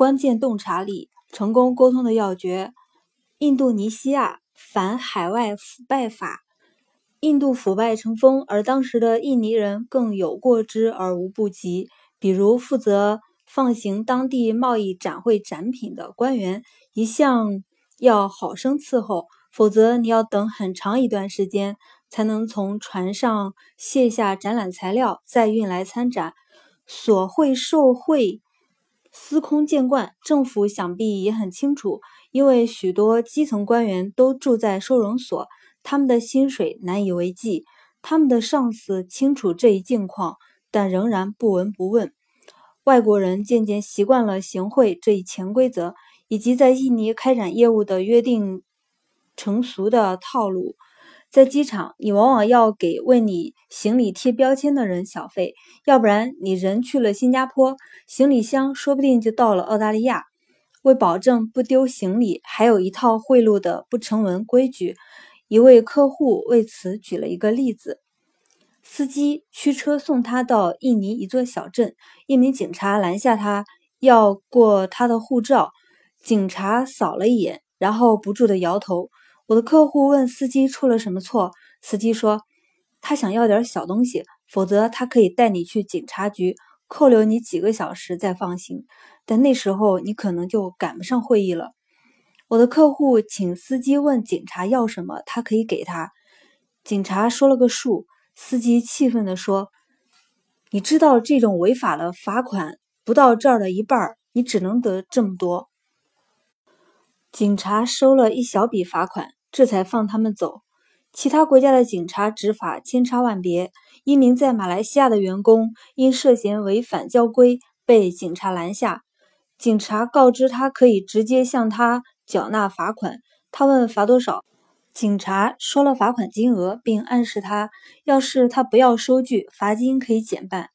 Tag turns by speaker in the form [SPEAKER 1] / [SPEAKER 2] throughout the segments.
[SPEAKER 1] 关键洞察力、成功沟通的要诀。印度尼西亚反海外腐败法。印度腐败成风，而当时的印尼人更有过之而无不及。比如负责放行当地贸易展会展品的官员，一向要好生伺候，否则你要等很长一段时间才能从船上卸下展览材料，再运来参展。索贿受贿，司空见惯，政府想必也很清楚，因为许多基层官员都住在收容所。他们的薪水难以为继，他们的上司清楚这一境况，但仍然不闻不问。外国人渐渐习惯了行贿这一潜规则，以及在印尼开展业务的约定成俗的套路。在机场，你往往要给为你行李贴标签的人小费，要不然你人去了新加坡，行李箱说不定就到了澳大利亚。为保证不丢行李，还有一套贿赂的不成文规矩。一位客户为此举了一个例子：司机驱车送他到印尼一座小镇，一名警察拦下他，要过他的护照。警察扫了一眼，然后不住的摇头。我的客户问司机出了什么错，司机说他想要点小东西，否则他可以带你去警察局扣留你几个小时再放行，但那时候你可能就赶不上会议了。我的客户请司机问警察要什么，他可以给他。警察说了个数，司机气愤地说：“你知道这种违法的罚款不到这儿的一半，你只能得这么多。”警察收了一小笔罚款，这才放他们走。其他国家的警察执法千差万别，一名在马来西亚的员工因涉嫌违反交规被警察拦下，警察告知他可以直接向他。缴纳罚款，他问罚多少，警察说了罚款金额，并暗示他，要是他不要收据，罚金可以减半。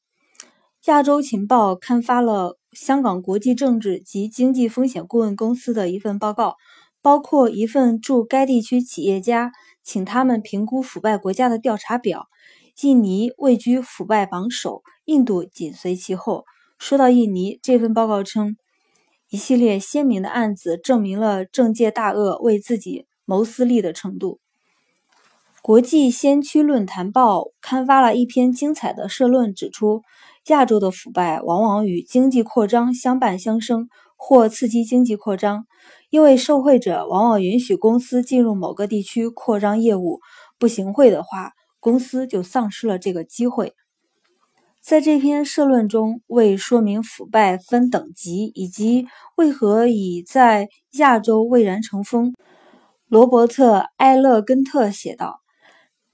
[SPEAKER 1] 亚洲情报刊发了香港国际政治及经济风险顾问公司的一份报告，包括一份驻该地区企业家请他们评估腐败国家的调查表。印尼位居腐败榜首，印度紧随其后。说到印尼，这份报告称。一系列鲜明的案子证明了政界大鳄为自己谋私利的程度。国际先驱论坛报刊发了一篇精彩的社论，指出亚洲的腐败往往与经济扩张相伴相生，或刺激经济扩张，因为受贿者往往允许公司进入某个地区扩张业务，不行贿的话，公司就丧失了这个机会。在这篇社论中，为说明腐败分等级以及为何已在亚洲蔚然成风，罗伯特·埃勒根特写道：“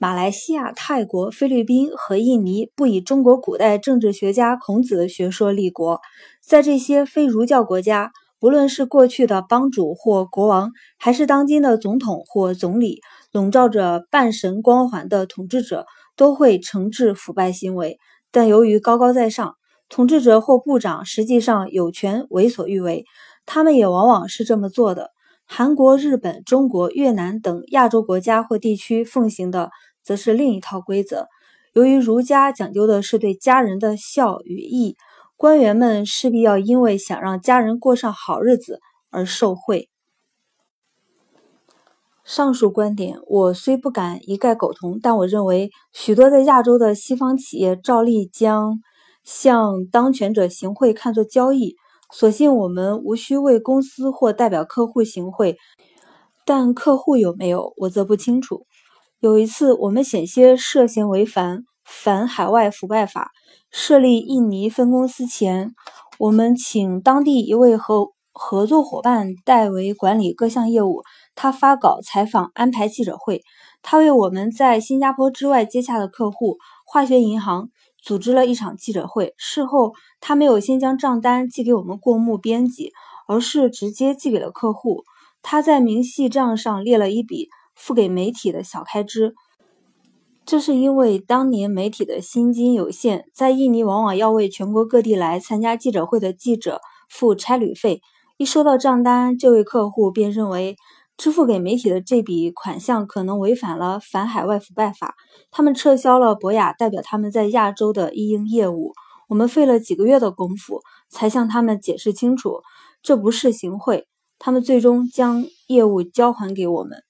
[SPEAKER 1] 马来西亚、泰国、菲律宾和印尼不以中国古代政治学家孔子的学说立国，在这些非儒教国家，不论是过去的帮主或国王，还是当今的总统或总理，笼罩着半神光环的统治者，都会惩治腐败行为。”但由于高高在上，统治者或部长实际上有权为所欲为，他们也往往是这么做的。韩国、日本、中国、越南等亚洲国家或地区奉行的，则是另一套规则。由于儒家讲究的是对家人的孝与义，官员们势必要因为想让家人过上好日子而受贿。上述观点，我虽不敢一概苟同，但我认为许多在亚洲的西方企业照例将向当权者行贿看作交易。所幸我们无需为公司或代表客户行贿，但客户有没有，我则不清楚。有一次，我们险些涉嫌违反反海外腐败法，设立印尼分公司前，我们请当地一位合合作伙伴代为管理各项业务。他发稿、采访、安排记者会。他为我们在新加坡之外接洽的客户化学银行组织了一场记者会。事后，他没有先将账单寄给我们过目编辑，而是直接寄给了客户。他在明细账上列了一笔付给媒体的小开支，这是因为当年媒体的薪金有限，在印尼往往要为全国各地来参加记者会的记者付差旅费。一收到账单，这位客户便认为。支付给媒体的这笔款项可能违反了反海外腐败法，他们撤销了博雅代表他们在亚洲的一应业务。我们费了几个月的功夫才向他们解释清楚，这不是行贿，他们最终将业务交还给我们。